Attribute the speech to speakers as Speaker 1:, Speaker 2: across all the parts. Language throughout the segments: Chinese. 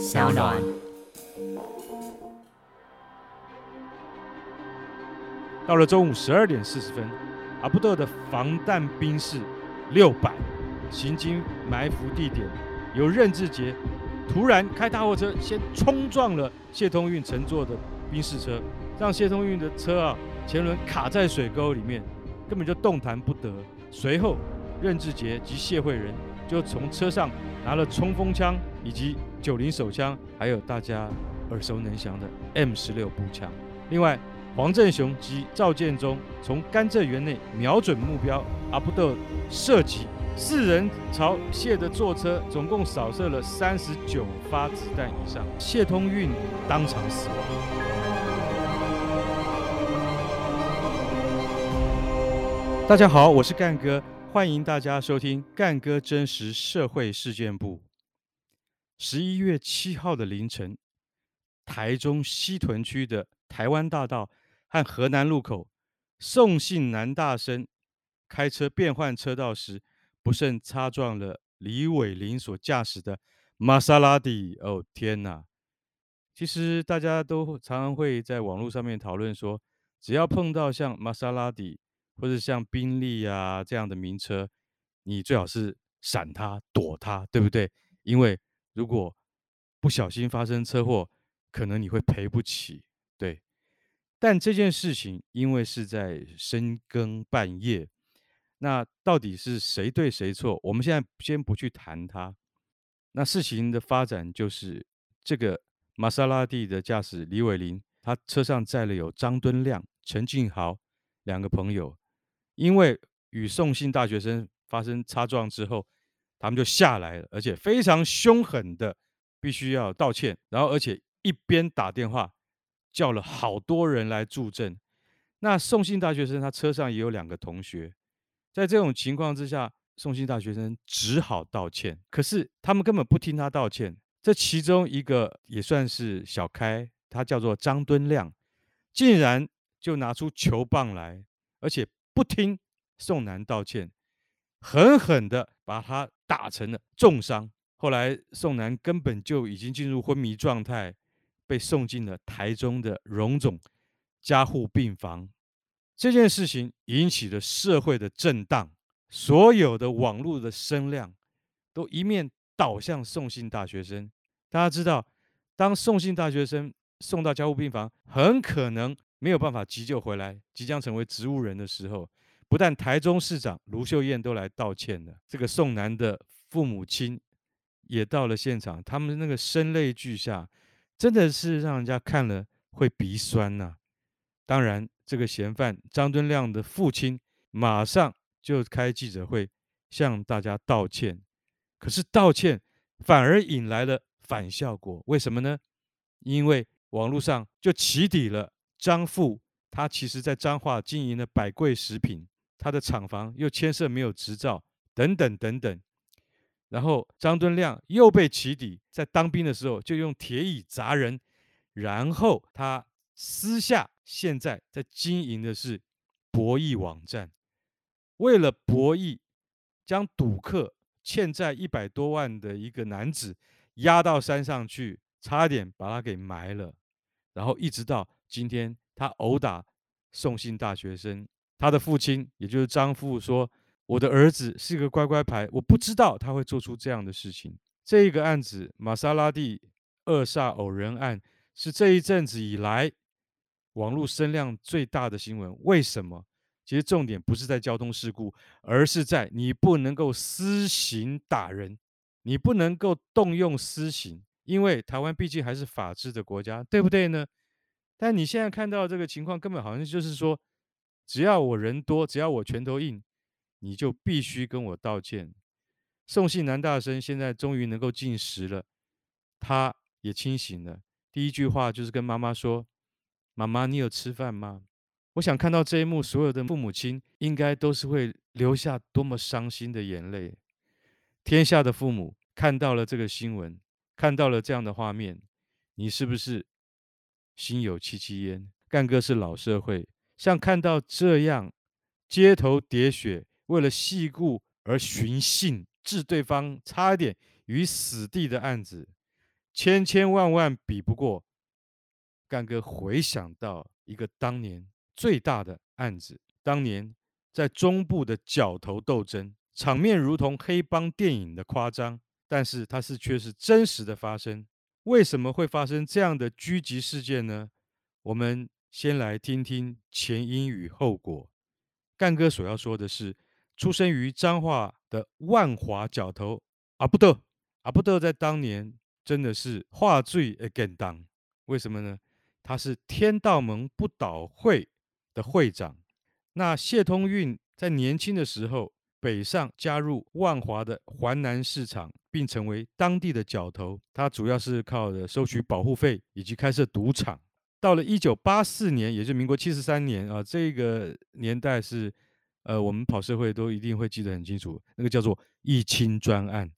Speaker 1: 小暖。
Speaker 2: 到了中午十二点四十分，阿布斗的防弹兵士六百行经埋伏地点，由任志杰突然开大货车先冲撞了谢通运乘坐的兵士车，让谢通运的车啊前轮卡在水沟里面，根本就动弹不得。随后，任志杰及谢惠仁就从车上拿了冲锋枪以及九零手枪，还有大家耳熟能详的 M 十六步枪。另外，黄振雄及赵建忠从甘蔗园内瞄准目标，阿布斗射击，四人朝谢的坐车总共扫射了三十九发子弹以上，谢通运当场死亡。大家好，我是干哥，欢迎大家收听干哥真实社会事件簿。十一月七号的凌晨，台中西屯区的台湾大道。和河南路口，宋姓男大生开车变换车道时，不慎擦撞了李伟林所驾驶的玛莎拉蒂。哦天哪！其实大家都常常会在网络上面讨论说，只要碰到像玛莎拉蒂或者像宾利啊这样的名车，你最好是闪它、躲它，对不对？因为如果不小心发生车祸，可能你会赔不起。对。但这件事情因为是在深更半夜，那到底是谁对谁错？我们现在先不去谈它。那事情的发展就是，这个玛莎拉蒂的驾驶李伟林，他车上载了有张敦亮、陈静豪两个朋友，因为与宋姓大学生发生擦撞之后，他们就下来了，而且非常凶狠的必须要道歉，然后而且一边打电话。叫了好多人来助阵，那宋姓大学生他车上也有两个同学，在这种情况之下，宋姓大学生只好道歉。可是他们根本不听他道歉。这其中一个也算是小开，他叫做张敦亮，竟然就拿出球棒来，而且不听宋楠道歉，狠狠的把他打成了重伤。后来宋楠根本就已经进入昏迷状态。被送进了台中的荣总加护病房，这件事情引起了社会的震荡，所有的网络的声量都一面倒向宋姓大学生。大家知道，当宋姓大学生送到加护病房，很可能没有办法急救回来，即将成为植物人的时候，不但台中市长卢秀燕都来道歉了，这个宋男的父母亲也到了现场，他们那个声泪俱下。真的是让人家看了会鼻酸呐、当然，这个嫌犯张敦亮的父亲马上就开记者会向大家道歉，可是道歉反而引来了反效果。为什么呢？因为网络上就起底了张富，他其实在彰化经营了百贵食品，他的厂房又牵涉没有执照，等等等等。然后张敦亮又被起底，在当兵的时候就用铁椅砸人，然后他私下现在在经营的是博弈网站，为了博弈，将赌客欠债一百多万的一个男子押到山上去，差点把他给埋了，然后一直到今天，他殴打送信大学生，他的父亲也就是张父说。我的儿子是个乖乖牌，我不知道他会做出这样的事情。这个案子，玛莎拉蒂扼杀偶人案，是这一阵子以来网络声量最大的新闻。为什么？其实重点不是在交通事故，而是在你不能够私刑打人，你不能够动用私刑，因为台湾毕竟还是法治的国家，对不对呢？但你现在看到这个情况，根本好像就是说，只要我人多，只要我拳头硬。你就必须跟我道歉。宋姓男大生现在终于能够进食了，他也清醒了。第一句话就是跟妈妈说：“妈妈，你有吃饭吗？”我想看到这一幕，所有的父母亲应该都是会流下多么伤心的眼泪。天下的父母看到了这个新闻，看到了这样的画面，你是不是心有戚戚焉？干哥是老社会，像看到这样街头喋血。为了细故而寻衅，置对方差点于死地的案子，千千万万比不过。干哥回想到一个当年最大的案子，当年在中部的角头斗争，场面如同黑帮电影的夸张，但是它是却是真实的发生。为什么会发生这样的狙击事件呢？我们先来听听前因与后果。干哥所要说的是，出生于彰化的万华角头阿布斗，阿布斗在当年真的是话最会简单，为什么呢？他是天道盟不倒会的会长。那谢通运在年轻的时候北上加入万华的环南市场，并成为当地的角头。他主要是靠着收取保护费以及开设赌场。到了一九八四年，也就是民国七十三年啊，这个年代是呃，我们跑社会都一定会记得很清楚，那个叫做一清专案。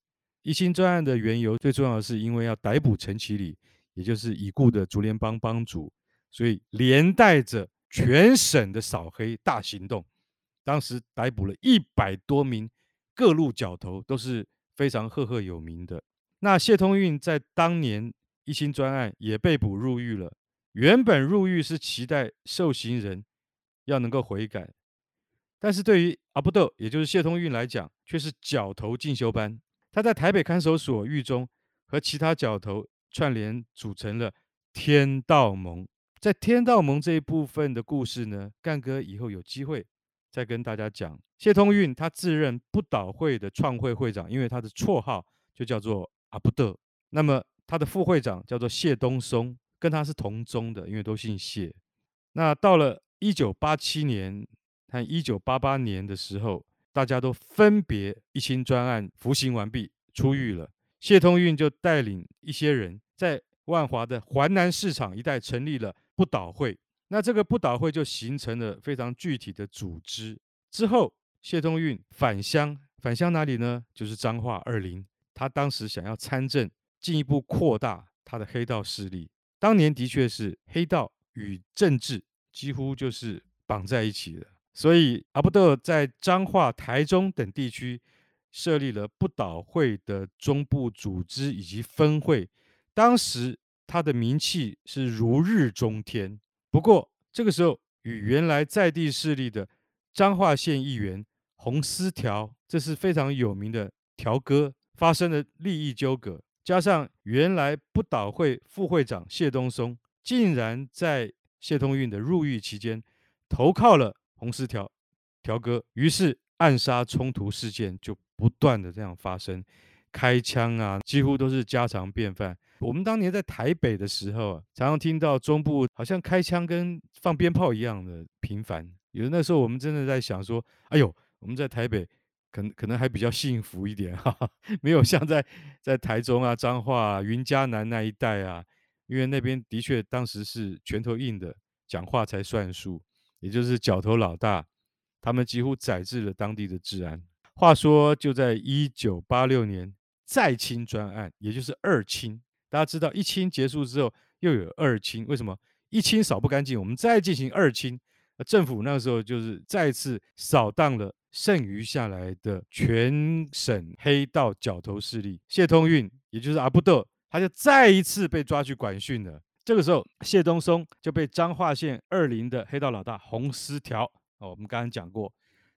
Speaker 2: 一清专案的缘由，最重要的是因为要逮捕陈其礼。也就是已故的竹联帮帮主，所以连带着全省的扫黑大行动，当时逮捕了一百多名各路角头，都是非常赫赫有名的。那谢通运在当年一清专案也被捕入狱了。原本入狱是期待受刑人要能够悔改，但是对于阿布斗，也就是谢通运来讲，却是角头进修班。他在台北看守所狱中和其他角头。串联组成了天道盟，在天道盟这一部分的故事呢，干哥以后有机会再跟大家讲。谢通运他自任不倒会的创会会长，因为他的绰号就叫做阿布德。那么他的副会长叫做谢东松，跟他是同宗的，因为都姓谢。那到了一九八七年和一九八八年的时候，大家都分别一清专案服刑完毕，出狱了。谢通运就带领一些人在万华的环南市场一带成立了不倒会，那这个不倒会就形成了非常具体的组织。之后，谢通运返乡，返乡哪里呢？就是彰化二林。他当时想要参政，进一步扩大他的黑道势力。当年的确是黑道与政治几乎就是绑在一起的，所以阿布德在彰化、台中等地区。设立了不倒会的中部组织以及分会，当时他的名气是如日中天。不过这个时候，与原来在地势力的彰化县议员洪思条，这是非常有名的条哥，发生了利益纠葛。加上原来不倒会副会长谢东松，竟然在谢通运的入狱期间投靠了洪思条条哥，于是暗杀冲突事件就。不断的这样发生，开枪啊，几乎都是家常便饭。我们当年在台北的时候啊，常常听到中部好像开枪跟放鞭炮一样的频繁。有的那时候我们真的在想说，哎呦，我们在台北可能可能还比较幸福一点，哈哈，没有像在在台中啊、彰化啊、云嘉南那一带啊，因为那边的确当时是拳头硬的，讲话才算数，也就是角头老大，他们几乎宰制了当地的治安。话说，就在一九八六年，再清专案，也就是二清。大家知道，一清结束之后，又有二清。为什么？一清扫不干净，我们再进行二清。政府那个时候就是再次扫荡了剩余下来的全省黑道角头势力。谢通运，也就是阿布斗，他就再一次被抓去管训了。这个时候，谢东松就被彰化县二林的黑道老大洪思条，哦，我们刚刚讲过。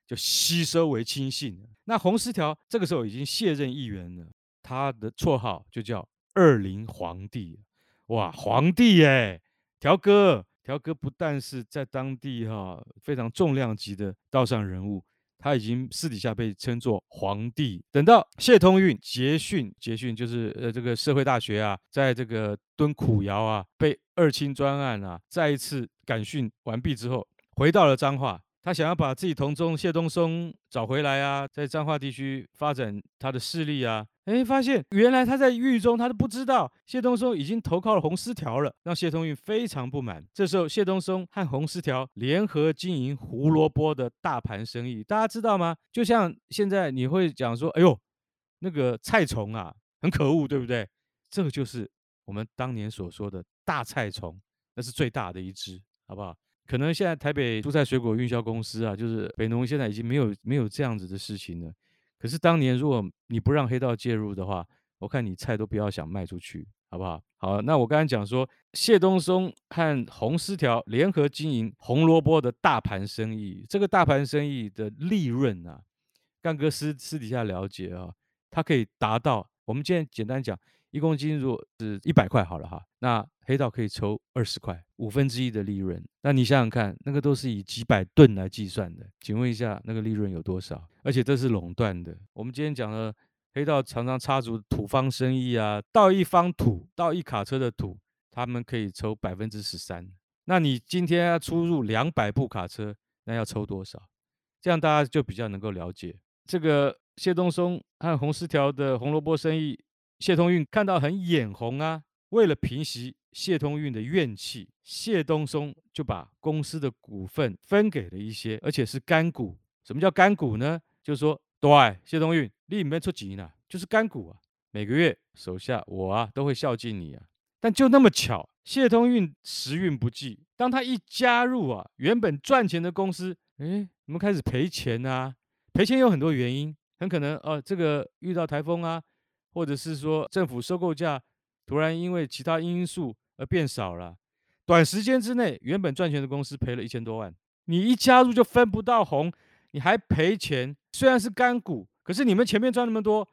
Speaker 2: 就吸收为亲信。那洪思条这个时候已经卸任议员了，他的绰号就叫二林皇帝。哇，皇帝耶！条哥，条哥不但是在当地哈非常重量级的道上人物，他已经私底下被称作皇帝。等到谢通运结训，结训就是呃这个社会大学啊，在这个蹲苦窑啊，被二清专案啊再一次感训完毕之后，回到了彰化。他想要把自己同宗谢东松找回来啊，在彰化地区发展他的势力啊，哎，发现原来他在狱中，他都不知道谢东松已经投靠了洪思条了，让谢东运非常不满。这时候，谢东松和洪思条联合经营胡萝卜的大盘生意，大家知道吗？就像现在你会讲说，哎呦，那个菜虫啊，很可恶，对不对？这个就是我们当年所说的大菜虫，那是最大的一只，好不好？可能现在台北蔬菜水果运销公司啊，就是北农，现在已经没有没有这样子的事情了。可是当年如果你不让黑道介入的话，我看你菜都不要想卖出去，好不好？好，那我刚才讲说，谢东松和洪思条联合经营红萝卜的大盘生意，这个大盘生意的利润啊，干哥私私底下了解啊，它可以达到，我们今天简单讲，一公斤如果是一百块好了哈，那黑道可以抽二十块，五分之一的利润。那你想想看，那个都是以几百吨来计算的，请问一下，那个利润有多少？而且这是垄断的。我们今天讲的黑道常常插足土方生意啊，到一方土，到一卡车的土，他们可以抽百分之十三。那你今天要出入两百部卡车，那要抽多少？这样大家就比较能够了解这个谢东松和洪思条的红萝卜生意。谢通运看到很眼红啊，为了平息。谢通运的怨气，谢东松就把公司的股份分给了一些，而且是干股。什么叫干股呢？就是说，对，谢通运，你里面出钱呢，就是干股啊。每个月手下我啊都会孝敬你啊。但就那么巧，谢通运时运不济，当他一加入啊，原本赚钱的公司，哎，怎么开始赔钱啊？赔钱有很多原因，很可能哦，这个遇到台风啊，或者是说政府收购价突然因为其他因素。而变少了，短时间之内，原本赚钱的公司赔了一千多万。你一加入就分不到红，你还赔钱。虽然是干股，可是你们前面赚那么多，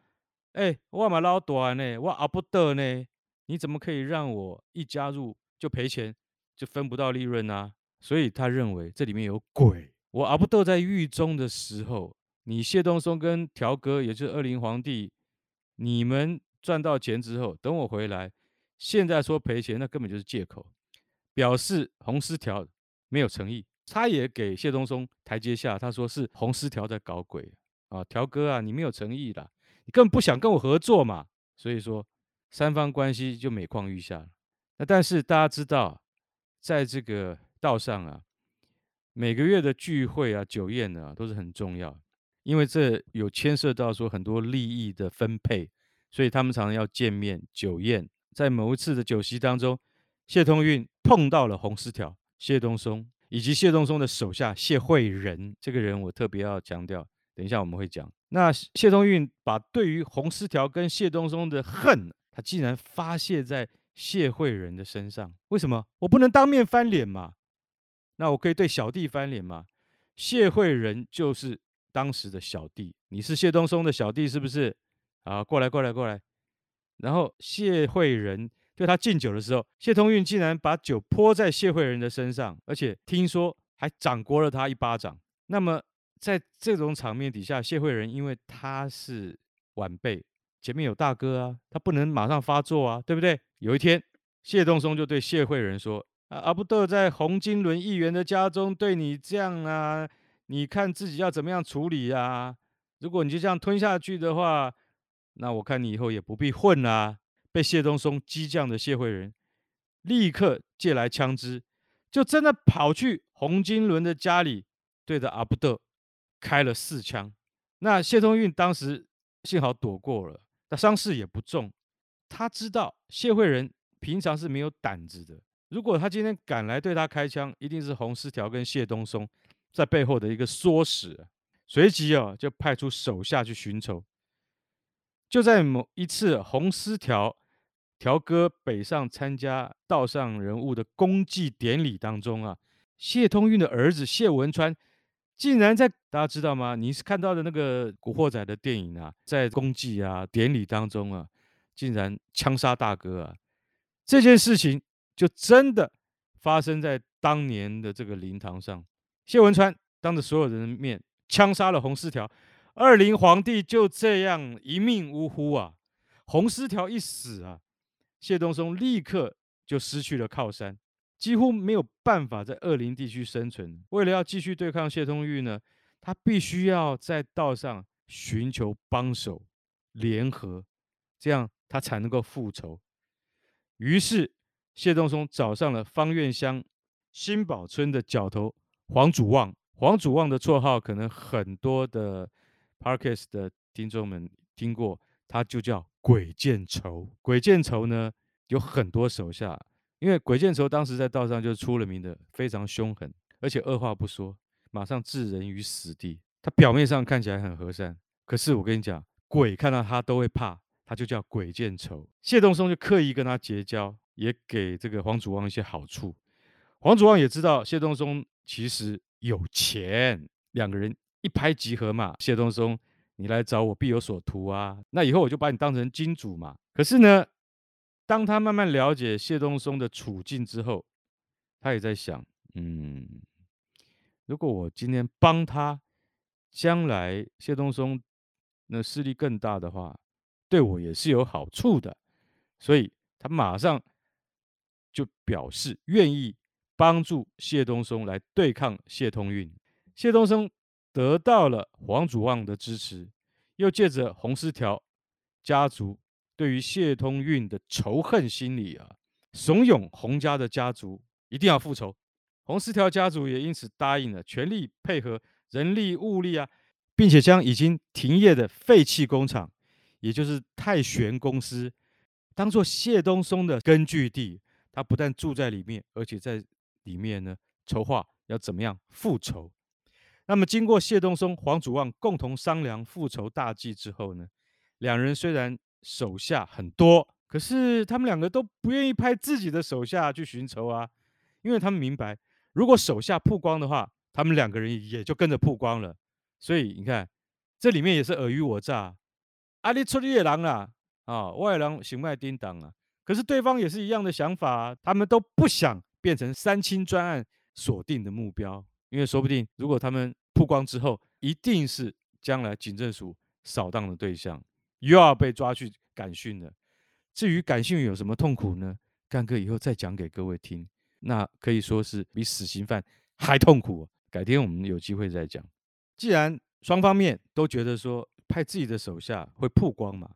Speaker 2: 哎，我嘛老短呢，我阿不得呢，你怎么可以让我一加入就赔钱，就分不到利润呢、啊？所以他认为这里面有鬼。我阿不得在狱中的时候，你谢东松跟条哥，也就是二林皇帝，你们赚到钱之后，等我回来。现在说赔钱，那根本就是借口，表示红丝条没有诚意。他也给谢东松台阶下，他说是红丝条在搞鬼啊，条哥啊，你没有诚意啦，你根本不想跟我合作嘛。所以说三方关系就每况愈下。那但是大家知道，在这个道上啊，每个月的聚会啊、酒宴啊都是很重要，因为这有牵涉到说很多利益的分配，所以他们常常要见面酒宴。在某一次的酒席当中，谢通运碰到了洪思条、谢东松以及谢东松的手下谢惠仁。这个人我特别要强调，等一下我们会讲。那谢通运把对于洪思条跟谢东松的恨，他竟然发泄在谢惠仁的身上。为什么？我不能当面翻脸嘛？那我可以对小弟翻脸嘛？谢惠仁就是当时的小弟，你是谢东松的小弟是不是？啊，过来，过来，过来。然后谢惠仁对他敬酒的时候，谢通运竟然把酒泼在谢惠仁的身上，而且听说还掌掴了他一巴掌。那么在这种场面底下，谢惠仁因为他是晚辈，前面有大哥啊，他不能马上发作啊，对不对？有一天，谢东松就对谢惠仁说：“啊，阿不得在洪金伦议员的家中对你这样啊，你看自己要怎么样处理啊？如果你就这样吞下去的话。”那我看你以后也不必混啦、被谢东松激将的谢惠仁立刻借来枪支，就真的跑去洪金伦的家里，对着阿不得开了四枪。那谢通运当时幸好躲过了，但伤势也不重。他知道谢惠仁平常是没有胆子的，如果他今天敢来对他开枪，一定是洪思条跟谢东松在背后的一个唆使。随即啊，就派出手下去寻仇。就在某一次洪思条条哥北上参加道上人物的公祭典礼当中啊，谢通运的儿子谢文川竟然在大家知道吗？你是看到的那个《古惑仔》的电影啊，在公祭啊典礼当中啊，竟然枪杀大哥啊！这件事情就真的发生在当年的这个灵堂上，谢文川当着所有人的面枪杀了洪思条。二林皇帝就这样一命呜呼啊！洪思条一死啊，谢东松立刻就失去了靠山，几乎没有办法在二林地区生存。为了要继续对抗谢通运呢，他必须要在道上寻求帮手联合，这样他才能够复仇。于是谢东松找上了方苑乡新堡村的角头黄祖望。黄祖望的绰号可能很多的。Parkes 的听众们听过，他就叫鬼见愁。鬼见愁呢，有很多手下，因为鬼见愁当时在道上就出了名的非常凶狠，而且二话不说，马上置人于死地。他表面上看起来很和善，可是我跟你讲，鬼看到他都会怕，他就叫鬼见愁。谢东松就刻意跟他结交，也给这个黄祖望一些好处。黄祖望也知道谢东松其实有钱，两个人一拍即合嘛。谢东松，你来找我必有所图啊，那以后我就把你当成金主嘛。可是呢，当他慢慢了解谢东松的处境之后，他也在想，嗯，如果我今天帮他，将来谢东松那势力更大的话，对我也是有好处的。所以他马上就表示愿意帮助谢东松来对抗谢通运。谢东松得到了黄祖望的支持，又借着洪师条家族对于谢通运的仇恨心理啊，怂恿洪家的家族。一定要复仇，洪师条家族也因此答应了，全力配合人力物力啊，并且将已经停业的废弃工厂，也就是泰旋公司，当做谢东松的根据地。他不但住在里面，而且在里面呢筹划要怎么样复仇。那么经过谢东松、黄祖望共同商量复仇大计之后呢，两人虽然手下很多，可是他们两个都不愿意派自己的手下去寻仇啊。因为他们明白，如果手下曝光的话，他们两个人也就跟着曝光了。所以你看，这里面也是尔虞我诈。阿里出力野狼啊，啊，外狼行迈叮当啊。可是对方也是一样的想法啊，他们都不想变成三清专案锁定的目标，因为说不定如果他们曝光之后，一定是将来警政署扫荡的对象，又要被抓去感训了。至于感训有什么痛苦呢？干哥以后再讲给各位听。那可以说是比死刑犯还痛苦。改天我们有机会再讲。既然双方面都觉得说派自己的手下会曝光嘛，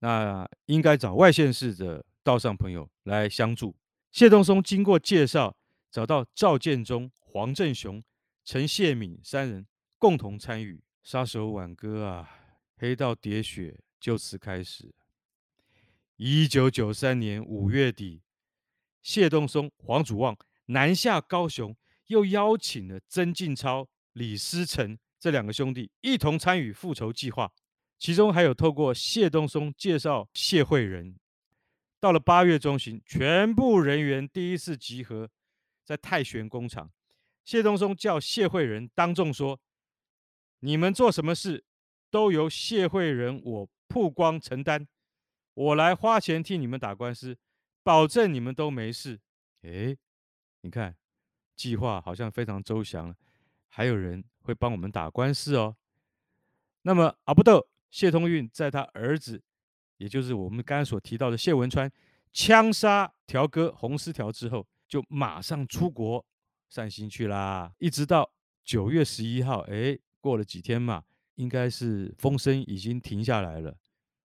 Speaker 2: 那应该找外县市的道上朋友来相助。谢东松经过介绍，找到赵建忠、黄振雄、陈谢敏三人共同参与。杀手挽歌啊，黑道喋血就此开始。一九九三年五月底。谢东松、黄祖望南下高雄，又邀请了曾静超、李思成这两个兄弟一同参与复仇计划。其中还有透过谢东松介绍谢惠仁。到了八月中旬，全部人员第一次集合在泰旋工厂。谢东松叫谢惠仁当众说：“你们做什么事，都由谢惠仁我曝光承担，我来花钱替你们打官司。”保证你们都没事。哎，你看，计划好像非常周详了，还有人会帮我们打官司哦。那么阿不斗谢通运在他儿子，也就是我们刚才所提到的谢文川枪杀条哥洪师条之后，就马上出国散心去啦。一直到九月十一号，哎，过了几天嘛，应该是风声已经停下来了，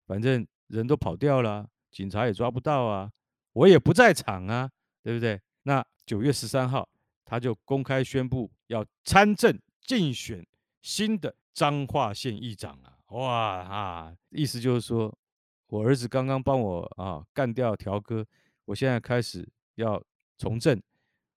Speaker 2: 反正人都跑掉了，警察也抓不到啊。我也不在场啊，对不对？那九月十三号，他就公开宣布要参政竞选新的彰化县议长啊！哇啊，意思就是说，我儿子刚刚帮我啊干掉条哥，我现在开始要从政。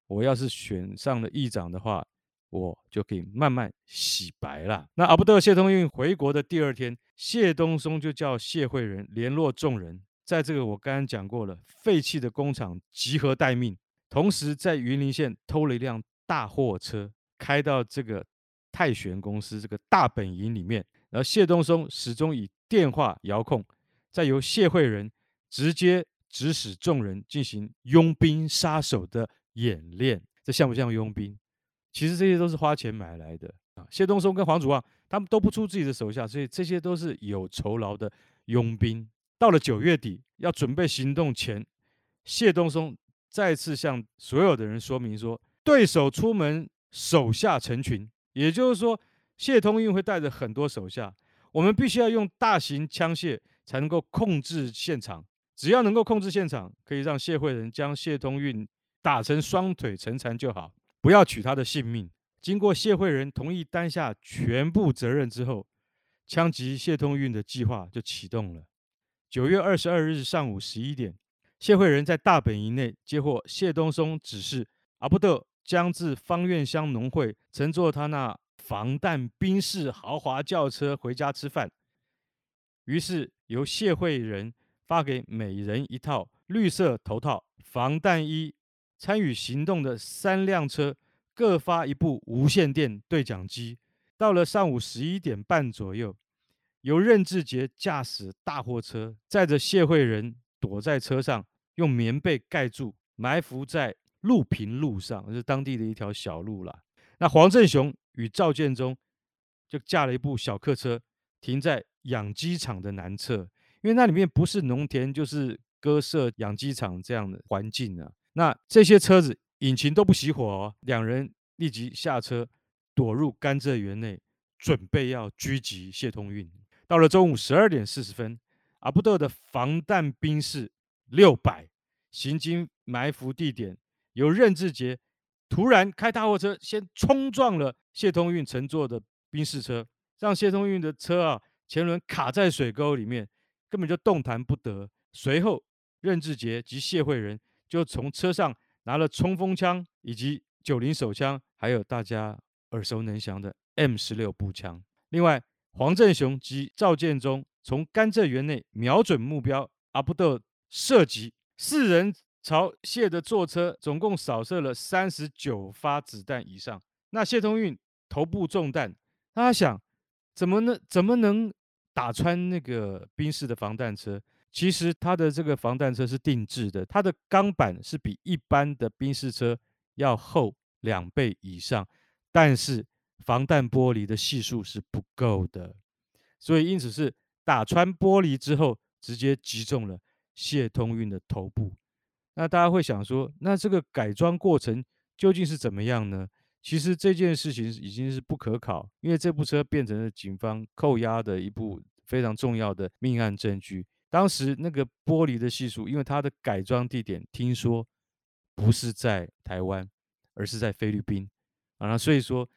Speaker 2: 我要是选上了议长的话，我就可以慢慢洗白了。那阿不得谢通运回国的第二天，谢东松就叫谢惠仁联络众人。在这个我刚刚讲过了，废弃的工厂集合待命，同时在云林县偷了一辆大货车，开到这个泰旋公司这个大本营里面，然后谢东松始终以电话遥控，再由谢惠仁直接指使众人进行佣兵杀手的演练，这像不像佣兵？其实这些都是花钱买来的啊！谢东松跟黄祖望他们都不出自己的手下，所以这些都是有酬劳的佣兵。到了九月底，要准备行动前，谢东松再次向所有的人说明说：对手出门，手下成群。也就是说，谢通运会带着很多手下，我们必须要用大型枪械才能够控制现场。只要能够控制现场，可以让谢惠仁将谢通运打成双腿成残就好，不要取他的性命。经过谢惠仁同意担下全部责任之后，枪击谢通运的计划就启动了。九月二十二日上午十一点，谢惠仁在大本营内接获谢东松指示，阿不得将至芳苑乡农会，乘坐他那防弹宾士豪华轿车回家吃饭。于是由谢惠仁发给每人一套绿色头套、防弹衣，参与行动的三辆车各发一部无线电对讲机。到了上午十一点半左右，由任志杰驾驶大货车载着谢惠仁躲在车上，用棉被盖住，埋伏在路平路上，是当地的一条小路啦。那黄正雄与赵建忠就驾了一部小客车，停在养鸡场的南侧，因为那里面不是农田，就是鸽舍养鸡场这样的环境啊。那这些车子引擎都不熄火哦，两人立即下车，躲入甘蔗园内，准备要狙击谢通运。到了中午十二点四十分，阿布斗的防弹兵士六百行经埋伏地点，由任志杰突然开大货车，先冲撞了谢通运乘坐的兵士车，让谢通运的车啊前轮卡在水沟里面，根本就动弹不得。随后，任志杰及谢惠仁就从车上拿了冲锋枪以及九零手枪，还有大家耳熟能详的 M 十六步枪。另外，黄振雄及赵建忠从甘蔗园内瞄准目标，阿布斗射击，四人朝谢的座车总共扫射了三十九发子弹以上。那谢通运头部中弹，他想怎么能怎么能打穿那个宾士的防弹车？其实他的这个防弹车是定制的，它的钢板是比一般的宾士车要厚两倍以上，但是防弹玻璃的系数是不够的，所以因此是打穿玻璃之后，直接击中了谢通运的头部。那大家会想说，那这个改装过程究竟是怎么样呢？其实这件事情已经是不可考，因为这部车变成了警方扣押的一部非常重要的命案证据。当时那个玻璃的系数，因为它的改装地点听说不是在台湾，而是在菲律宾啊，所以说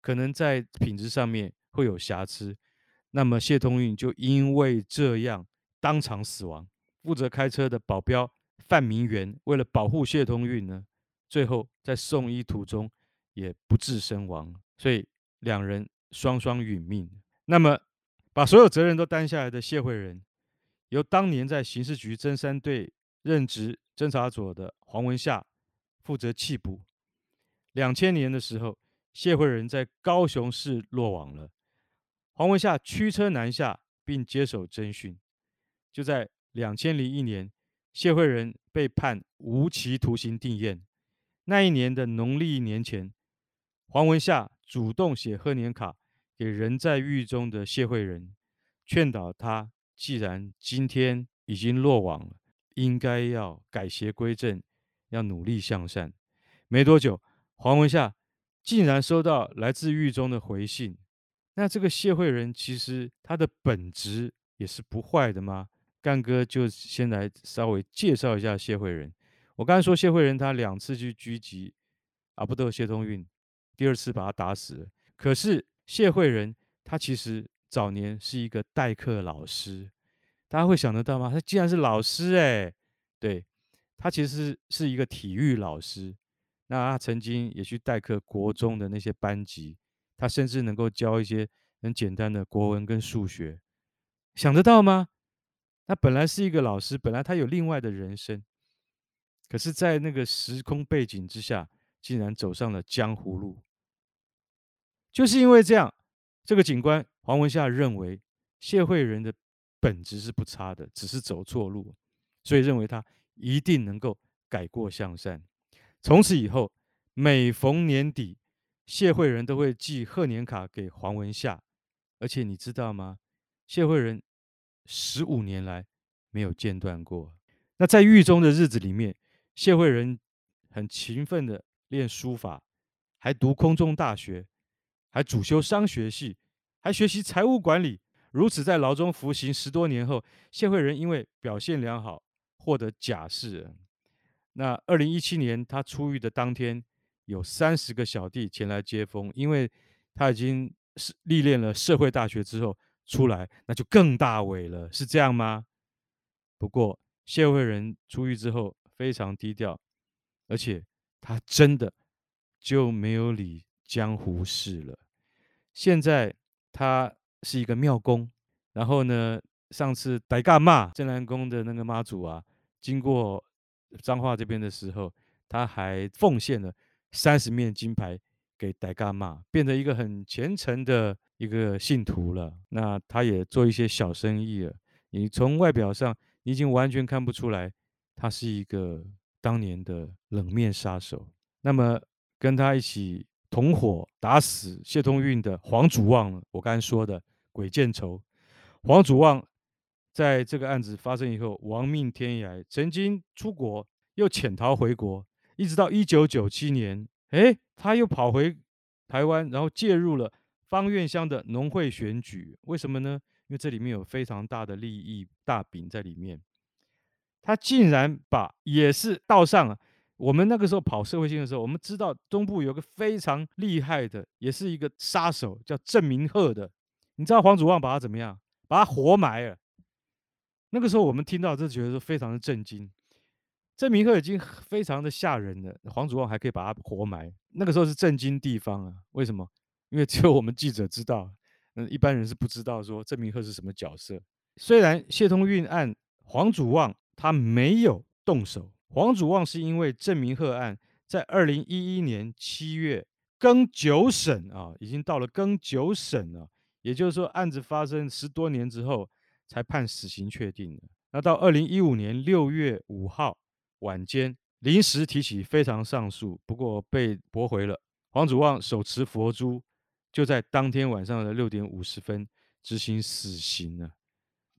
Speaker 2: 可能在品质上面会有瑕疵。那么谢通运就因为这样当场死亡。负责开车的保镖范明元为了保护谢通运呢，最后在送医途中也不治身亡，所以两人双双殒命。那么把所有责任都担下来的谢惠仁。由当年在刑事局侦三队任职侦查组的黄文夏负责缉捕。两千年的时候，谢惠仁在高雄市落网了。黄文夏驱车南下，并接手侦讯。就在两千零一年，谢惠仁被判无期徒刑定谳。那一年的农历年前，黄文夏主动写贺年卡给人在狱中的谢惠仁，劝导他。既然今天已经落网了，应该要改邪归正，要努力向善。没多久，黄文夏竟然收到来自狱中的回信。那这个谢惠仁其实他的本质也是不坏的吗？干哥就先来稍微介绍一下谢惠仁。我刚才说谢惠仁他两次去狙击阿布斗谢通运，第二次把他打死了。可是谢惠仁他其实。早年是一个代课老师，大家会想得到吗？他既然是老师哎，对，他其实是一个体育老师，那他曾经也去代课国中的那些班级，他甚至能够教一些很简单的国文跟数学，想得到吗？他本来是一个老师，本来他有另外的人生，可是，在那个时空背景之下，竟然走上了江湖路，就是因为这样，这个警官。黄文夏认为谢惠仁的本质是不差的，只是走错路，所以认为他一定能够改过向善。从此以后，每逢年底，谢惠仁都会寄贺年卡给黄文夏。而且你知道吗？谢惠仁十五年来没有间断过。那在狱中的日子里面，谢惠仁很勤奋的练书法，还读空中大学，还主修商学系。还学习财务管理，如此在牢中服刑十多年后，谢惠仁因为表现良好，获得假释。那二零一七年他出狱的当天，有三十个小弟前来接风，因为他已经是历练了社会大学之后出来，那就更大伟了，是这样吗？不过谢惠仁出狱之后非常低调，而且他真的就没有理江湖事了。现在。他是一个庙公，然后呢，上次戴嘎妈镇南宫的那个妈祖啊，经过彰化这边的时候，他还奉献了三十面金牌给戴嘎妈，变成一个很虔诚的一个信徒了。那他也做一些小生意了。你从外表上，你已经完全看不出来，他是一个当年的冷面杀手。那么跟他一起同伙打死谢东运的黄祖望，我刚才说的鬼见愁，黄祖望在这个案子发生以后亡命天涯，曾经出国又潜逃回国，一直到一九九七年，哎，他又跑回台湾，然后介入了方院乡的农会选举。为什么呢？因为这里面有非常大的利益大饼在里面。他竟然把也是道上啊。我们那个时候跑社会性的时候，我们知道东部有个非常厉害的，也是一个杀手，叫郑明鹤的。你知道黄祖望把他怎么样？把他活埋了。那个时候我们听到这，觉得说非常的震惊。郑明鹤已经非常的吓人了，黄祖望还可以把他活埋。那个时候是震惊地方啊！为什么？因为只有我们记者知道，嗯，一般人是不知道说郑明鹤是什么角色。虽然谢通运案，黄祖望他没有动手。黄祖望是因为郑明鹤案在二零一一年七月更九审啊，已经到了更九审了，也就是说案子发生十多年之后才判死刑确定的。那到二零一五年六月五号晚间临时提起非常上诉，不过被驳回了。黄祖望手持佛珠，就在当天晚上的六点五十分执行死刑了。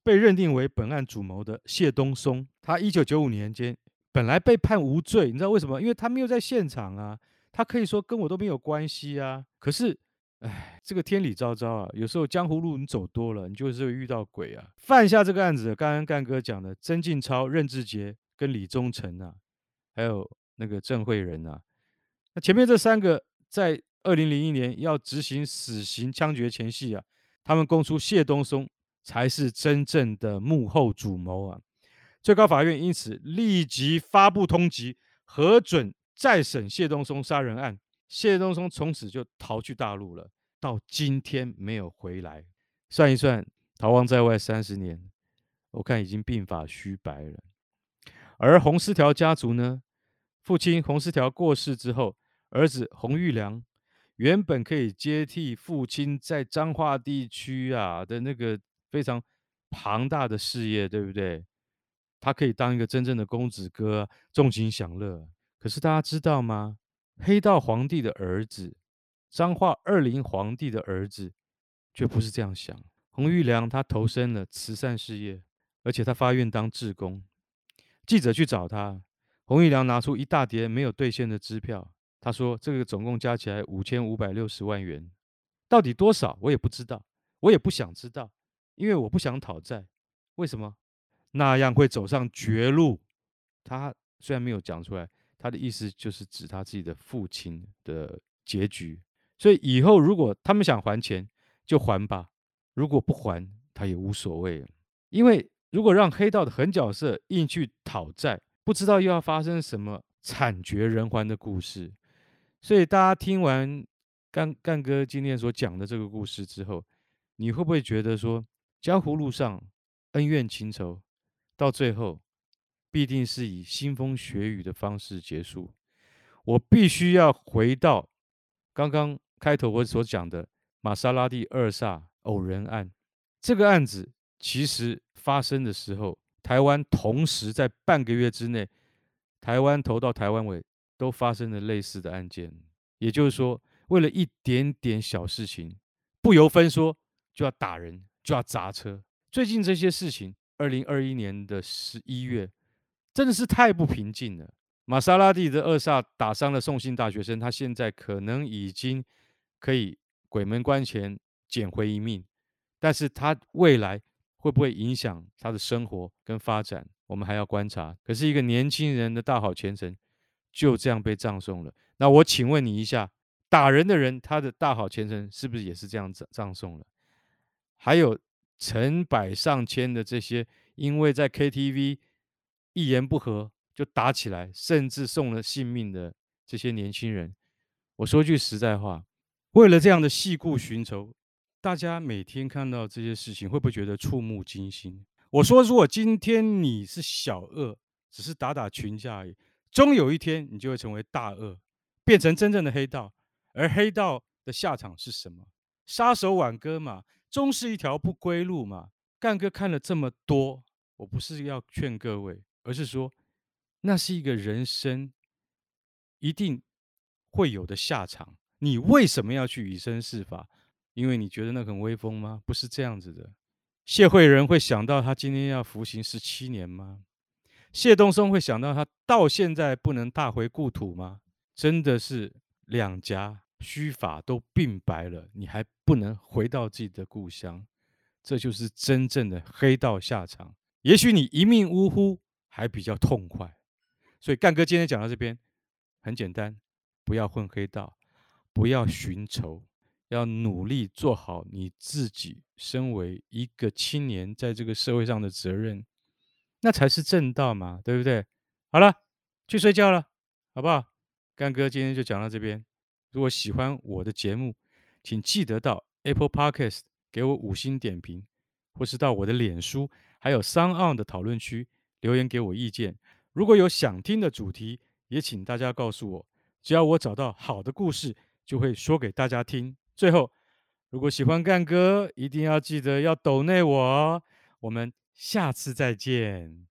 Speaker 2: 被认定为本案主谋的谢东松，他一九九五年间。本来被判无罪，你知道为什么？因为他没有在现场啊，他可以说跟我都没有关系啊。可是，哎，这个天理昭昭啊，有时候江湖路你走多了，你就是会遇到鬼啊。犯下这个案子，刚刚干哥讲的曾进超、任志杰跟李宗诚啊，还有那个郑慧仁啊，那前面这三个在二零零一年要执行死刑枪决前夕啊，他们供出谢东松才是真正的幕后主谋啊。最高法院因此立即发布通缉，核准再审谢东松杀人案。谢东松从此就逃去大陆了，到今天没有回来。算一算，逃亡在外三十年，我看已经鬓发虚白了。而洪思条家族呢，父亲洪思条过世之后，儿子洪玉良原本可以接替父亲在彰化地区啊的那个非常庞大的事业，对不对？他可以当一个真正的公子哥，纵情享乐。可是大家知道吗？黑道皇帝的儿子，彰化二林皇帝的儿子，却不是这样想。洪玉良他投身了慈善事业，而且他发愿当志工。记者去找他，洪玉良拿出一大叠没有兑现的支票。他说：“这个总共加起来五千五百六十万元，到底多少？我也不知道，我也不想知道，因为我不想讨债。为什么？”那样会走上绝路。他虽然没有讲出来，他的意思就是指他自己的父亲的结局。所以以后如果他们想还钱，就还吧；如果不还，他也无所谓。因为如果让黑道的狠角色硬去讨债，不知道又要发生什么惨绝人寰的故事。所以大家听完干干哥今天所讲的这个故事之后，你会不会觉得说，江湖路上恩怨情仇？到最后，必定是以腥风血雨的方式结束。我必须要回到刚刚开头我所讲的玛莎拉蒂二煞偶人案。这个案子其实发生的时候，台湾同时在半个月之内，台湾头到台湾尾都发生了类似的案件。也就是说，为了一点点小事情，不由分说就要打人，就要砸车。最近这些事情。二零二一年的十一月，真的是太不平静了。玛莎拉蒂的二煞打伤了送信大学生，他现在可能已经可以鬼门关前捡回一命，但是他未来会不会影响他的生活跟发展，我们还要观察。可是，一个年轻人的大好前程就这样被葬送了。那我请问你一下，打人的人他的大好前程是不是也是这样葬葬送了？还有。成百上千的这些，因为在 KTV 一言不合就打起来，甚至送了性命的这些年轻人，我说句实在话，为了这样的细故寻仇，大家每天看到这些事情，会不会觉得触目惊心？我说，如果今天你是小恶，只是打打群架而已，终有一天你就会成为大恶，变成真正的黑道。而黑道的下场是什么？杀手挽歌嘛，终是一条不归路嘛。干哥看了这么多，我不是要劝各位，而是说，那是一个人生一定会有的下场。你为什么要去以身试法？因为你觉得那很威风吗？不是这样子的。谢惠仁会想到他今天要服刑十七年吗？谢东升会想到他到现在不能大回故土吗？真的是两颊须发都鬓白了，你还不能回到自己的故乡？这就是真正的黑道下场。也许你一命呜呼还比较痛快。所以干哥今天讲到这边，很简单，不要混黑道，不要寻仇。要努力做好你自己，身为一个青年，在这个社会上的责任，那才是正道嘛，对不对？好了，去睡觉了，好不好？干哥今天就讲到这边。如果喜欢我的节目，请记得到 Apple Podcast 给我五星点评，或是到我的脸书还有 SoundOn 的讨论区留言给我意见。如果有想听的主题，也请大家告诉我，只要我找到好的故事，就会说给大家听。最后，如果喜欢干哥，一定要记得要抖内我。我们下次再见。